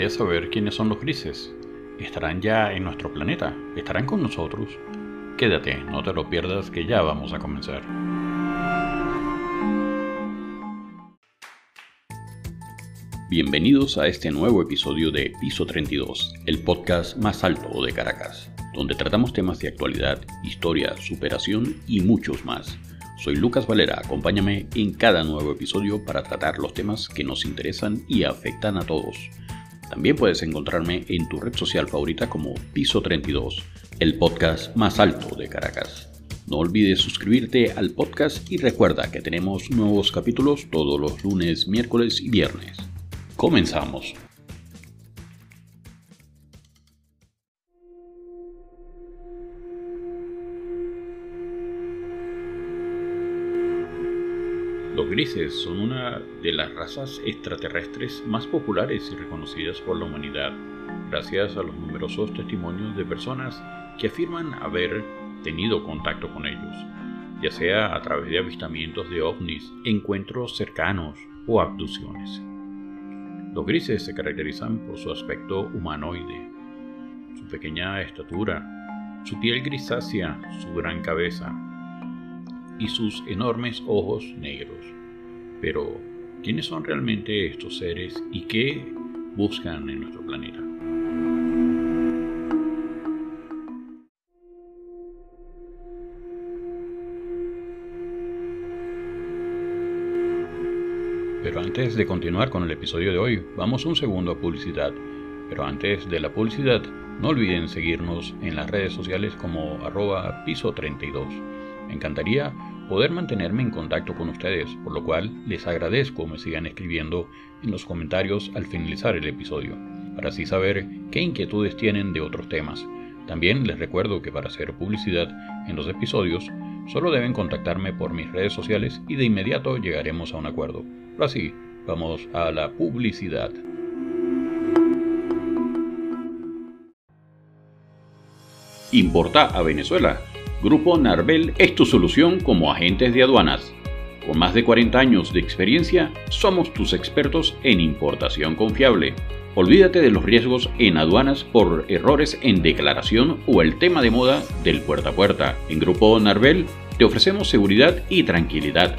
gustaría saber quiénes son los grises. ¿Estarán ya en nuestro planeta? ¿Estarán con nosotros? Quédate, no te lo pierdas que ya vamos a comenzar. Bienvenidos a este nuevo episodio de Piso 32, el podcast más alto de Caracas, donde tratamos temas de actualidad, historia, superación y muchos más. Soy Lucas Valera, acompáñame en cada nuevo episodio para tratar los temas que nos interesan y afectan a todos. También puedes encontrarme en tu red social favorita como Piso 32, el podcast más alto de Caracas. No olvides suscribirte al podcast y recuerda que tenemos nuevos capítulos todos los lunes, miércoles y viernes. Comenzamos. Los grises son una de las razas extraterrestres más populares y reconocidas por la humanidad, gracias a los numerosos testimonios de personas que afirman haber tenido contacto con ellos, ya sea a través de avistamientos de ovnis, encuentros cercanos o abducciones. Los grises se caracterizan por su aspecto humanoide, su pequeña estatura, su piel grisácea, su gran cabeza y sus enormes ojos negros. Pero, ¿quiénes son realmente estos seres y qué buscan en nuestro planeta? Pero antes de continuar con el episodio de hoy, vamos un segundo a publicidad. Pero antes de la publicidad, no olviden seguirnos en las redes sociales como arroba piso32. Me encantaría poder mantenerme en contacto con ustedes, por lo cual les agradezco me sigan escribiendo en los comentarios al finalizar el episodio, para así saber qué inquietudes tienen de otros temas. También les recuerdo que para hacer publicidad en los episodios, solo deben contactarme por mis redes sociales y de inmediato llegaremos a un acuerdo. Así, vamos a la publicidad. Importa a Venezuela. Grupo Narvel es tu solución como agentes de aduanas. Con más de 40 años de experiencia, somos tus expertos en importación confiable. Olvídate de los riesgos en aduanas por errores en declaración o el tema de moda del puerta a puerta. En Grupo Narvel te ofrecemos seguridad y tranquilidad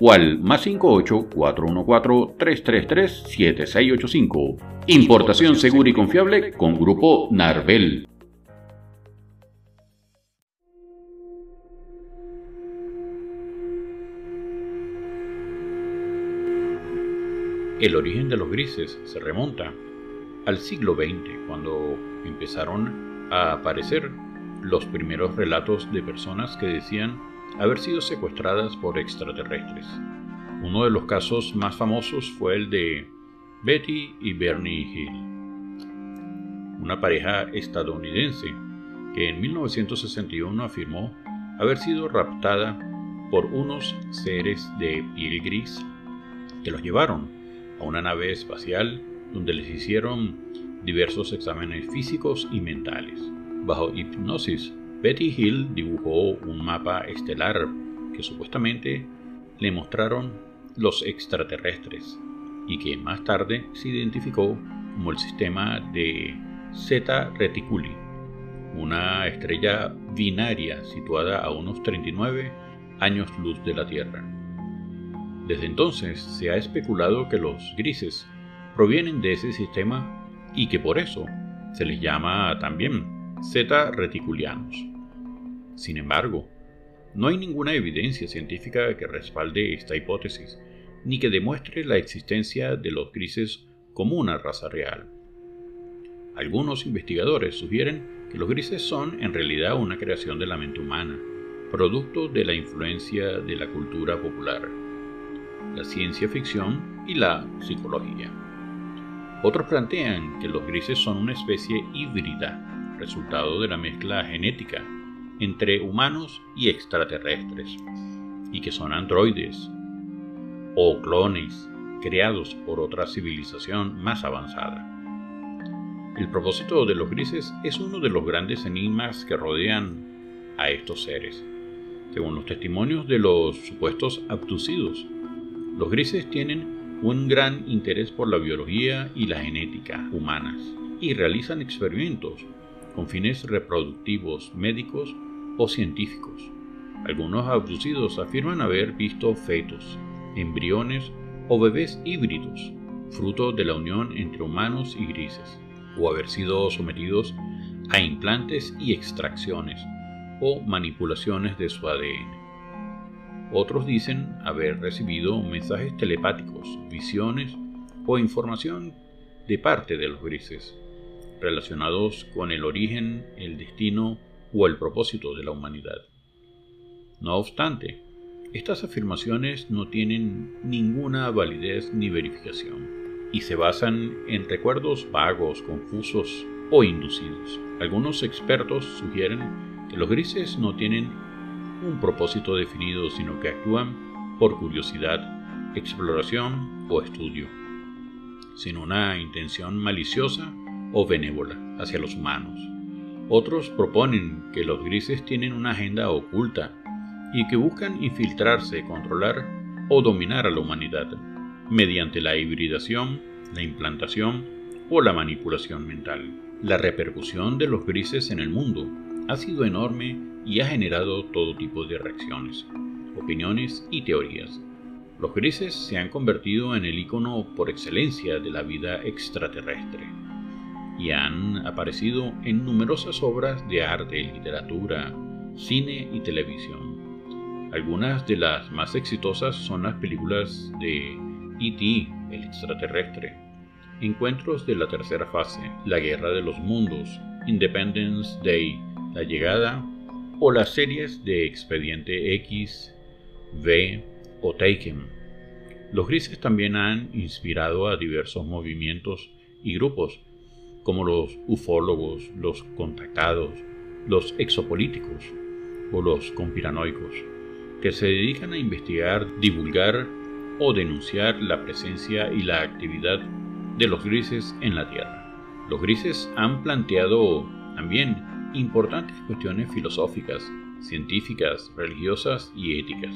o al más 58 414 333 7685. Importación segura y confiable con Grupo Narvel. El origen de los grises se remonta al siglo XX, cuando empezaron a aparecer los primeros relatos de personas que decían haber sido secuestradas por extraterrestres. Uno de los casos más famosos fue el de Betty y Bernie Hill, una pareja estadounidense que en 1961 afirmó haber sido raptada por unos seres de piel gris que los llevaron a una nave espacial donde les hicieron diversos exámenes físicos y mentales. Bajo hipnosis, Betty Hill dibujó un mapa estelar que supuestamente le mostraron los extraterrestres y que más tarde se identificó como el sistema de Zeta Reticuli, una estrella binaria situada a unos 39 años luz de la Tierra. Desde entonces se ha especulado que los grises provienen de ese sistema y que por eso se les llama también Zeta Reticulianos. Sin embargo, no hay ninguna evidencia científica que respalde esta hipótesis, ni que demuestre la existencia de los grises como una raza real. Algunos investigadores sugieren que los grises son en realidad una creación de la mente humana, producto de la influencia de la cultura popular, la ciencia ficción y la psicología. Otros plantean que los grises son una especie híbrida, resultado de la mezcla genética entre humanos y extraterrestres, y que son androides o clones creados por otra civilización más avanzada. El propósito de los grises es uno de los grandes enigmas que rodean a estos seres. Según los testimonios de los supuestos abducidos, los grises tienen un gran interés por la biología y la genética humanas y realizan experimentos con fines reproductivos, médicos o científicos. Algunos abducidos afirman haber visto fetos, embriones o bebés híbridos, fruto de la unión entre humanos y grises, o haber sido sometidos a implantes y extracciones o manipulaciones de su ADN. Otros dicen haber recibido mensajes telepáticos, visiones o información de parte de los grises, relacionados con el origen, el destino o el propósito de la humanidad. No obstante, estas afirmaciones no tienen ninguna validez ni verificación y se basan en recuerdos vagos, confusos o inducidos. Algunos expertos sugieren que los grises no tienen un propósito definido, sino que actúan por curiosidad, exploración o estudio, sin una intención maliciosa o benévola hacia los humanos. Otros proponen que los grises tienen una agenda oculta y que buscan infiltrarse, controlar o dominar a la humanidad mediante la hibridación, la implantación o la manipulación mental. La repercusión de los grises en el mundo ha sido enorme y ha generado todo tipo de reacciones, opiniones y teorías. Los grises se han convertido en el icono por excelencia de la vida extraterrestre y han aparecido en numerosas obras de arte, literatura, cine y televisión. Algunas de las más exitosas son las películas de E.T., el extraterrestre, Encuentros de la tercera fase, La Guerra de los Mundos, Independence Day, La Llegada, o las series de Expediente X, V o Taken. Los grises también han inspirado a diversos movimientos y grupos, como los ufólogos, los contactados, los exopolíticos o los conspiranoicos que se dedican a investigar, divulgar o denunciar la presencia y la actividad de los grises en la Tierra. Los grises han planteado también importantes cuestiones filosóficas, científicas, religiosas y éticas,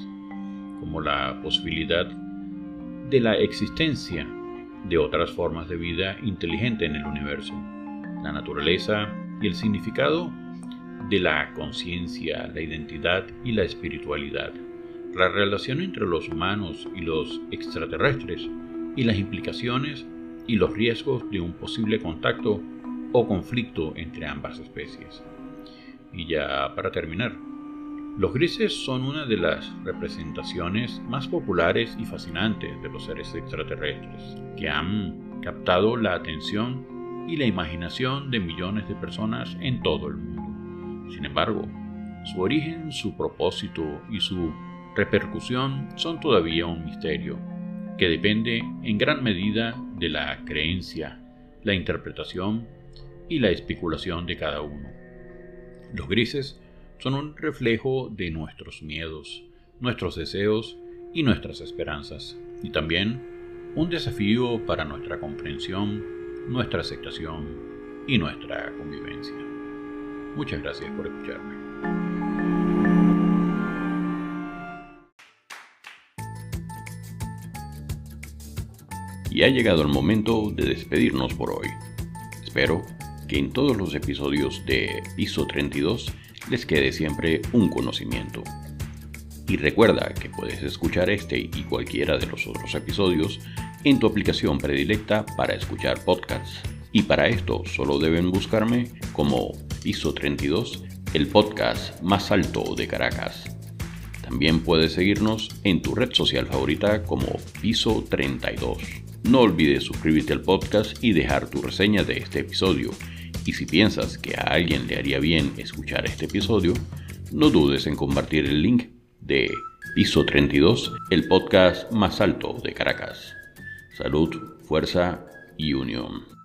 como la posibilidad de la existencia de otras formas de vida inteligente en el universo, la naturaleza y el significado de la conciencia, la identidad y la espiritualidad, la relación entre los humanos y los extraterrestres y las implicaciones y los riesgos de un posible contacto o conflicto entre ambas especies. Y ya para terminar, los grises son una de las representaciones más populares y fascinantes de los seres extraterrestres, que han captado la atención y la imaginación de millones de personas en todo el mundo. Sin embargo, su origen, su propósito y su repercusión son todavía un misterio, que depende en gran medida de la creencia, la interpretación y la especulación de cada uno. Los grises son un reflejo de nuestros miedos, nuestros deseos y nuestras esperanzas, y también un desafío para nuestra comprensión, nuestra aceptación y nuestra convivencia. Muchas gracias por escucharme. Y ha llegado el momento de despedirnos por hoy. Espero que en todos los episodios de Piso 32 les quede siempre un conocimiento. Y recuerda que puedes escuchar este y cualquiera de los otros episodios en tu aplicación predilecta para escuchar podcasts. Y para esto solo deben buscarme como Piso 32, el podcast más alto de Caracas. También puedes seguirnos en tu red social favorita como Piso 32. No olvides suscribirte al podcast y dejar tu reseña de este episodio. Y si piensas que a alguien le haría bien escuchar este episodio, no dudes en compartir el link de Piso 32, el podcast más alto de Caracas. Salud, fuerza y unión.